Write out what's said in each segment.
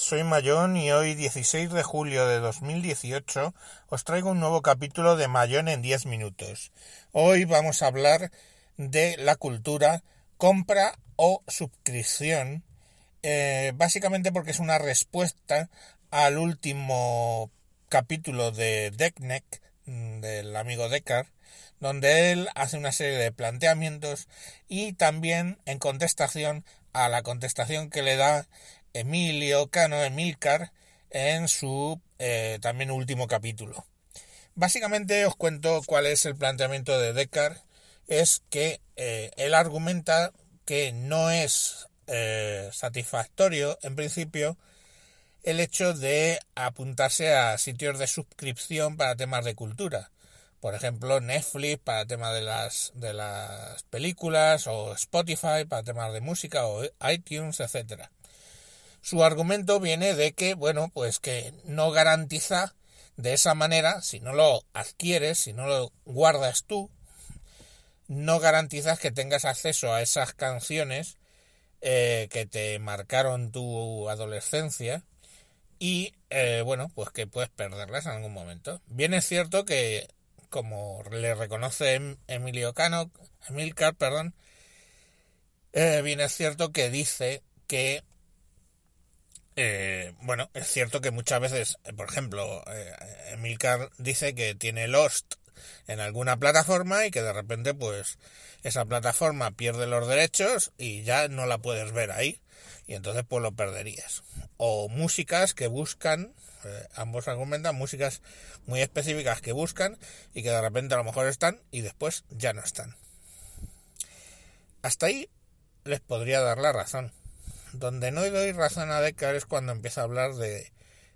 soy Mayón y hoy 16 de julio de 2018 os traigo un nuevo capítulo de Mayón en 10 minutos. Hoy vamos a hablar de la cultura compra o suscripción, eh, básicamente porque es una respuesta al último capítulo de Deckneck, mm, del amigo Deckard, donde él hace una serie de planteamientos y también en contestación a la contestación que le da Emilio Cano Emilcar en su eh, también último capítulo. Básicamente os cuento cuál es el planteamiento de Descartes. Es que eh, él argumenta que no es eh, satisfactorio, en principio, el hecho de apuntarse a sitios de suscripción para temas de cultura. Por ejemplo, Netflix para temas de las, de las películas, o Spotify para temas de música, o iTunes, etcétera. Su argumento viene de que, bueno, pues que no garantiza de esa manera, si no lo adquieres, si no lo guardas tú, no garantizas que tengas acceso a esas canciones eh, que te marcaron tu adolescencia y, eh, bueno, pues que puedes perderlas en algún momento. Bien es cierto que, como le reconoce em-, Emilio Cano, Emilcar, perdón, eh, bien es cierto que dice que eh, bueno, es cierto que muchas veces, eh, por ejemplo, eh, Emilcar dice que tiene Lost en alguna plataforma y que de repente pues esa plataforma pierde los derechos y ya no la puedes ver ahí y entonces pues lo perderías. O músicas que buscan, ambos argumentan, músicas muy específicas que buscan y que de repente a lo mejor están y después ya no están. Hasta ahí les podría dar la razón. Donde no doy razón a Decker es cuando empieza a hablar de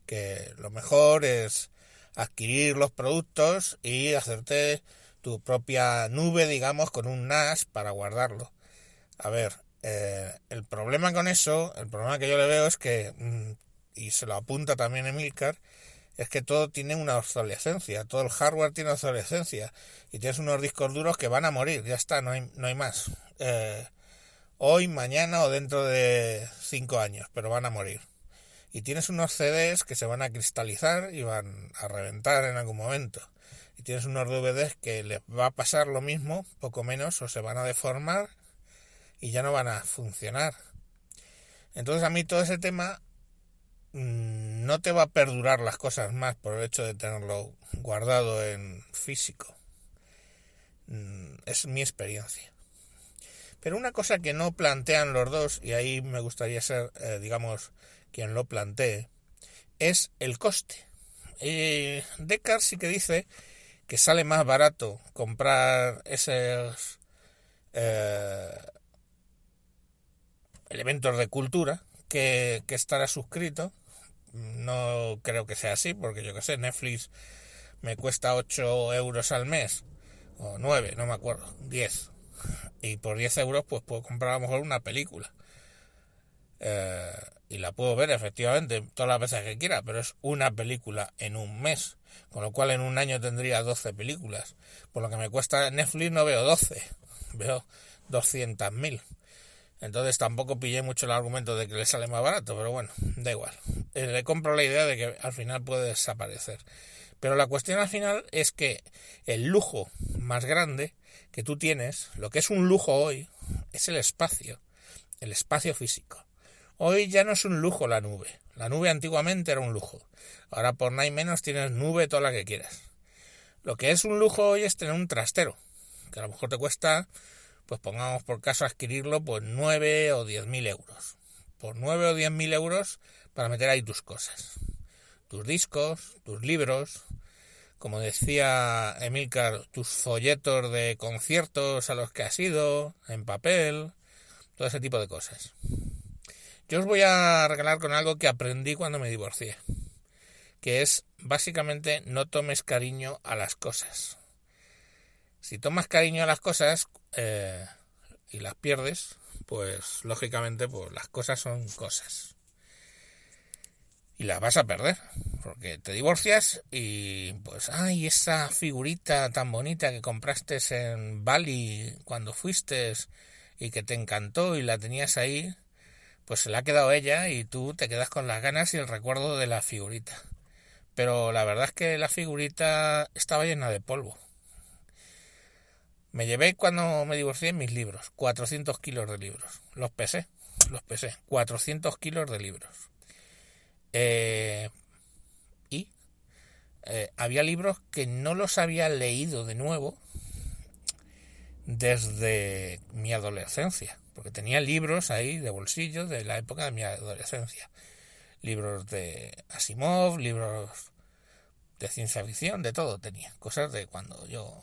que lo mejor es adquirir los productos y hacerte tu propia nube, digamos, con un NAS para guardarlo. A ver, eh, el problema con eso, el problema que yo le veo es que, mm, y se lo apunta también Emilcar, es que todo tiene una obsolescencia, todo el hardware tiene obsolescencia y tienes unos discos duros que van a morir, ya está, no hay, no hay más. Eh, hoy, mañana o dentro de cinco años, pero van a morir. Y tienes unos CDs que se van a cristalizar y van a reventar en algún momento. Y tienes unos DVDs que les va a pasar lo mismo, poco menos, o se van a deformar y ya no van a funcionar. Entonces a mí todo ese tema mm, no te va a perdurar las cosas más por el hecho de tenerlo guardado en físico. Mm, es mi experiencia. Pero una cosa que no plantean los dos, y ahí me gustaría ser, eh, digamos, quien lo plantee, es el coste. Eh, Descartes sí que dice que sale más barato comprar esos eh, elementos de cultura que, que estar suscrito. No creo que sea así, porque yo que sé, Netflix me cuesta 8 euros al mes, o 9, no me acuerdo, 10, y por 10 euros pues puedo comprar a lo mejor una película. Eh, y la puedo ver efectivamente todas las veces que quiera, pero es una película en un mes, con lo cual en un año tendría 12 películas. Por lo que me cuesta Netflix no veo 12, veo 200.000. Entonces tampoco pillé mucho el argumento de que le sale más barato, pero bueno, da igual. Eh, le compro la idea de que al final puede desaparecer. Pero la cuestión al final es que el lujo más grande que tú tienes, lo que es un lujo hoy, es el espacio, el espacio físico. Hoy ya no es un lujo la nube. La nube antiguamente era un lujo. Ahora por nada y menos tienes nube toda la que quieras. Lo que es un lujo hoy es tener un trastero, que a lo mejor te cuesta, pues pongamos por caso adquirirlo, pues 9 o 10 mil euros. Por 9 o 10 mil euros para meter ahí tus cosas. Tus discos, tus libros, como decía Emilcar, tus folletos de conciertos a los que has ido, en papel, todo ese tipo de cosas. Yo os voy a regalar con algo que aprendí cuando me divorcié, que es básicamente no tomes cariño a las cosas. Si tomas cariño a las cosas eh, y las pierdes, pues lógicamente pues las cosas son cosas. Y las vas a perder porque te divorcias y pues, ay, esa figurita tan bonita que compraste en Bali cuando fuiste y que te encantó y la tenías ahí, pues se la ha quedado ella y tú te quedas con las ganas y el recuerdo de la figurita. Pero la verdad es que la figurita estaba llena de polvo. Me llevé cuando me divorcié mis libros, 400 kilos de libros. Los pesé, los pesé, 400 kilos de libros. Eh, y eh, había libros que no los había leído de nuevo desde mi adolescencia, porque tenía libros ahí de bolsillo de la época de mi adolescencia. Libros de Asimov, libros de ciencia ficción, de todo tenía, cosas de cuando yo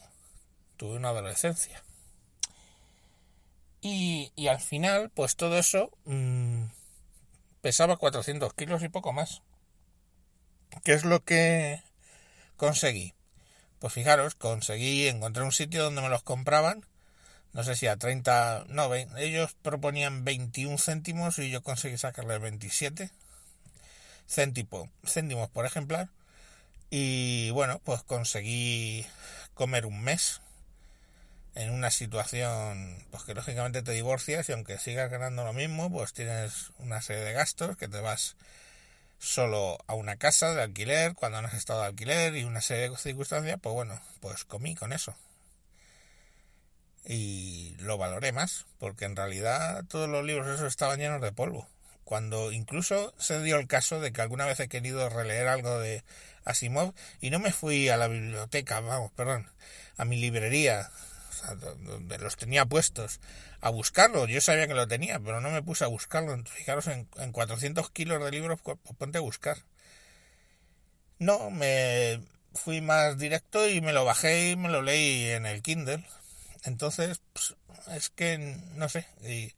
tuve una adolescencia. Y, y al final, pues todo eso mmm, pesaba 400 kilos y poco más. ¿Qué es lo que conseguí? Pues fijaros, conseguí encontrar un sitio donde me los compraban no sé si a 30, no, ellos proponían 21 céntimos y yo conseguí sacarle 27 céntimos, céntimos por ejemplar. Y bueno, pues conseguí comer un mes en una situación pues que lógicamente te divorcias y aunque sigas ganando lo mismo, pues tienes una serie de gastos que te vas solo a una casa de alquiler cuando no has estado de alquiler y una serie de circunstancias, pues bueno, pues comí con eso y lo valoré más, porque en realidad todos los libros esos estaban llenos de polvo. Cuando incluso se dio el caso de que alguna vez he querido releer algo de Asimov y no me fui a la biblioteca, vamos, perdón, a mi librería, donde los tenía puestos, a buscarlo. Yo sabía que lo tenía, pero no me puse a buscarlo. Fijaros, en, en 400 kilos de libros, pues ponte a buscar. No, me fui más directo y me lo bajé y me lo leí en el Kindle. Entonces, pues, es que, no sé, y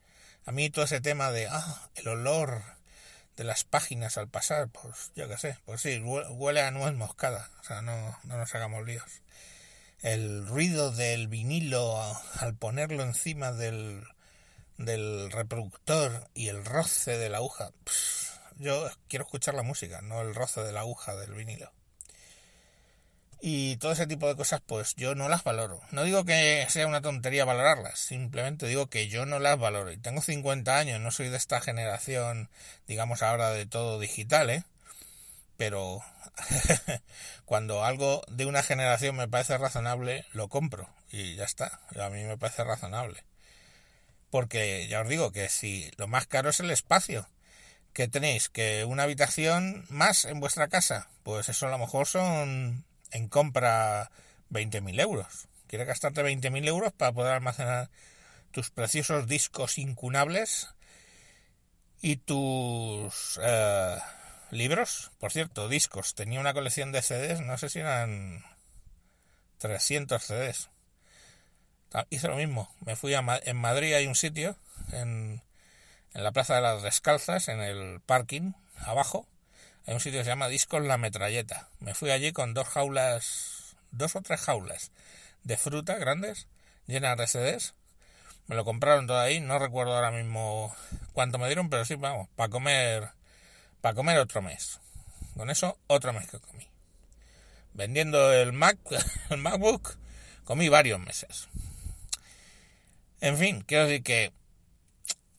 a mí todo ese tema de, ah, el olor de las páginas al pasar, pues yo qué sé, pues sí, huele a nuez moscada, o sea, no, no nos hagamos líos. El ruido del vinilo al ponerlo encima del, del reproductor y el roce de la aguja, yo quiero escuchar la música, no el roce de la aguja del vinilo. Y todo ese tipo de cosas, pues yo no las valoro. No digo que sea una tontería valorarlas, simplemente digo que yo no las valoro. Y tengo 50 años, no soy de esta generación, digamos ahora de todo digital, ¿eh? Pero cuando algo de una generación me parece razonable, lo compro. Y ya está, a mí me parece razonable. Porque ya os digo que si lo más caro es el espacio, que tenéis que una habitación más en vuestra casa, pues eso a lo mejor son en compra 20.000 euros. Quieres gastarte 20.000 euros para poder almacenar tus preciosos discos incunables y tus eh, libros. Por cierto, discos. Tenía una colección de CDs, no sé si eran 300 CDs. Ah, hice lo mismo. Me fui a en Madrid hay un sitio en, en la Plaza de las Descalzas, en el parking abajo, hay un sitio que se llama Discos La Metralleta. Me fui allí con dos jaulas, dos o tres jaulas de fruta grandes, llenas de CDs. Me lo compraron todo ahí, no recuerdo ahora mismo cuánto me dieron, pero sí, vamos, para comer, para comer otro mes. Con eso, otro mes que comí. Vendiendo el Mac, el MacBook, comí varios meses. En fin, quiero decir que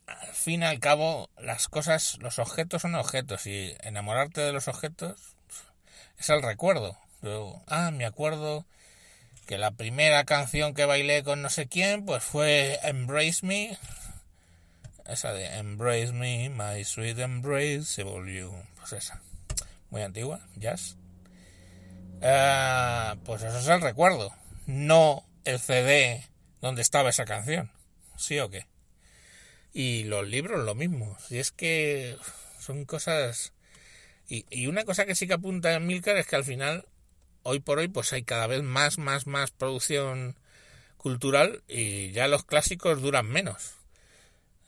al fin y al cabo, las cosas, los objetos son objetos y enamorarte de los objetos es el recuerdo. ah, me acuerdo que la primera canción que bailé con no sé quién, pues fue Embrace Me. Esa de Embrace Me, My Sweet Embrace, se volvió, pues esa, muy antigua, jazz. Ah, pues eso es el recuerdo, no el CD donde estaba esa canción. ¿Sí o qué? Y los libros lo mismo. Si es que son cosas... Y, y una cosa que sí que apunta en Milcar es que al final, hoy por hoy, pues hay cada vez más, más, más producción cultural y ya los clásicos duran menos.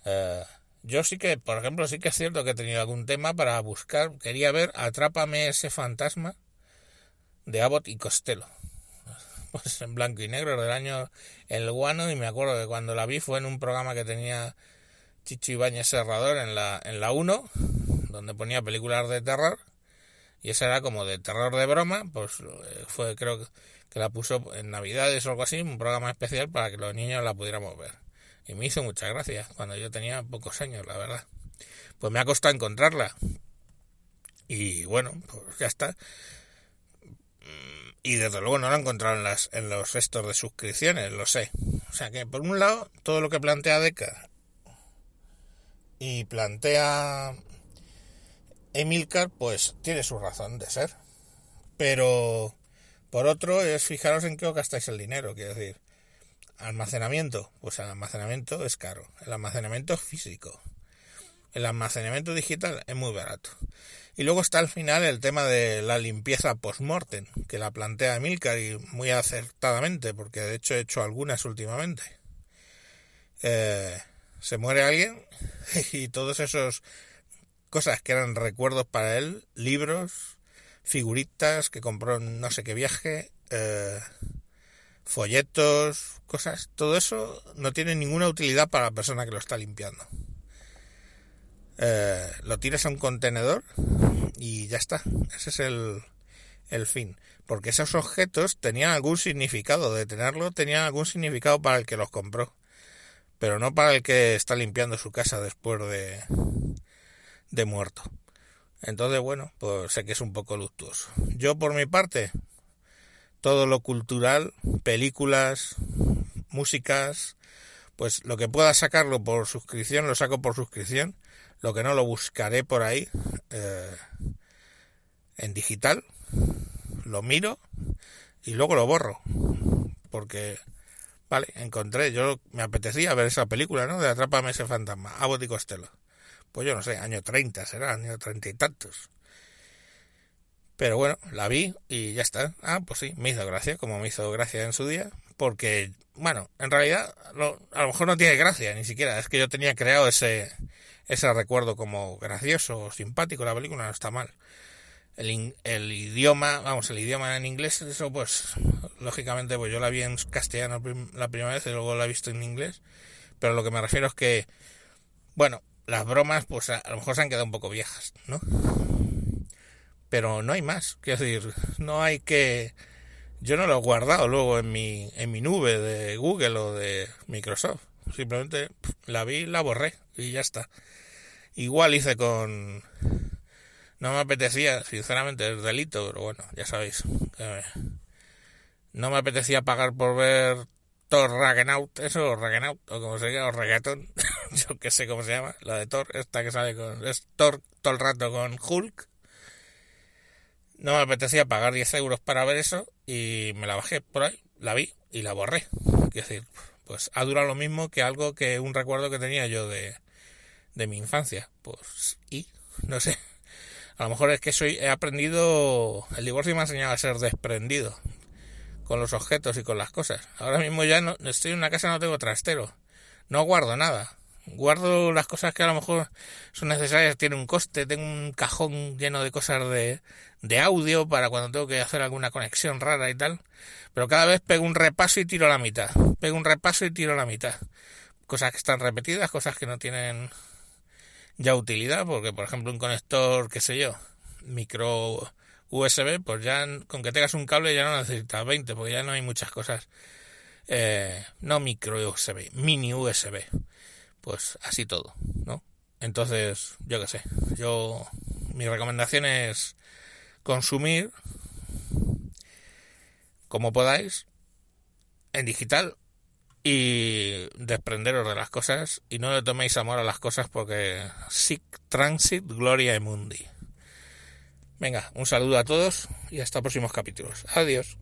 Eh, yo sí que, por ejemplo, sí que es cierto que he tenido algún tema para buscar, quería ver Atrápame ese fantasma de Abbott y Costello. Pues en blanco y negro del año El Guano y me acuerdo que cuando la vi fue en un programa que tenía Chicho Ibáñez Serrador en la, en la 1, donde ponía películas de terror, y esa era como de terror de broma, pues eh, fue creo que la puso en Navidades o algo así, un programa especial para que los niños la pudiéramos ver. Y me hizo mucha gracia, cuando yo tenía pocos años, la verdad. Pues me ha costado encontrarla. Y bueno, pues ya está. Y desde luego no la he encontrado en, las, en los restos de suscripciones, lo sé. O sea que por un lado, todo lo que plantea Deca y plantea Emilcar, pues tiene su razón de ser. Pero por otro es fijaros en qué gastáis el dinero, quiero decir. Almacenamiento, pues el almacenamiento es caro. El almacenamiento físico. El almacenamiento digital es muy barato. Y luego está al final el tema de la limpieza post-mortem, que la plantea Emilcar y muy acertadamente, porque de hecho he hecho algunas últimamente. Eh, se muere alguien y todos esos cosas que eran recuerdos para él, libros, figuritas que compró en no sé qué viaje, eh, folletos, cosas, todo eso no tiene ninguna utilidad para la persona que lo está limpiando. Eh, lo tiras a un contenedor y ya está. Ese es el, el fin. Porque esos objetos tenían algún significado. De tenerlo tenían algún significado para el que los compró. Pero no para el que está limpiando su casa después de, de muerto. Entonces, bueno, pues sé que es un poco luctuoso. Yo, por mi parte, todo lo cultural, películas, músicas, pues lo que pueda sacarlo por suscripción, lo saco por suscripción. Lo que no lo buscaré por ahí eh, en digital, lo miro y luego lo borro. Porque, vale, encontré, yo me apetecía ver esa película, ¿no? De Atrápame ese fantasma, Abbott y Costello pues yo no sé, año 30 será, año treinta y tantos. Pero bueno, la vi y ya está. Ah, pues sí, me hizo gracia, como me hizo gracia en su día, porque, bueno, en realidad a lo mejor no tiene gracia, ni siquiera, es que yo tenía creado ese, ese recuerdo como gracioso simpático, la película no está mal. El, el, idioma, vamos, el idioma en inglés, eso pues, lógicamente, pues yo la vi en castellano la primera vez y luego la he visto en inglés, pero lo que me refiero es que, bueno, las bromas, pues a, lo mejor se han quedado un poco viejas, ¿no? Pero no hay más, quiero decir, no hay que... Yo no lo he guardado luego en mi, en mi nube de Google o de Microsoft. Simplemente la vi, la borré y ya está. Igual hice con... No me apetecía, sinceramente, el delito, pero bueno, ya sabéis. no me apetecía pagar por ver Thor Ragnarok, eso, o Ragnarok, o como se llama, o Reggaeton, yo que sé cómo se llama, la de Thor, esta que sale con, es Thor todo el rato con Hulk. No me apetecía pagar 10 euros para ver eso y me la bajé por ahí, la vi y la borré. Es decir, pues ha durado lo mismo que algo que un recuerdo que tenía yo de, de mi infancia. Pues, y, no sé. A lo mejor es que soy, he aprendido, el divorcio me ha enseñado a ser desprendido con los objetos y con las cosas. Ahora mismo ya no estoy en una casa, no tengo trastero. No guardo nada. Guardo las cosas que a lo mejor son necesarias, tiene un coste, tengo un cajón lleno de cosas de, de audio para cuando tengo que hacer alguna conexión rara y tal. Pero cada vez pego un repaso y tiro la mitad. Pego un repaso y tiro la mitad. Cosas que están repetidas, cosas que no tienen ya utilidad, porque por ejemplo un conector, qué sé yo, micro USB, pues ya con que tengas un cable ya no necesitas 20, porque ya no hay muchas cosas. Eh, no micro USB, mini USB. Pues así todo, ¿no? Entonces, yo qué sé, yo mi recomendación es consumir como podáis en digital y desprenderos de las cosas y no le toméis amor a las cosas porque sic transit gloria mundi. Venga, un saludo a todos y hasta próximos capítulos. Adiós.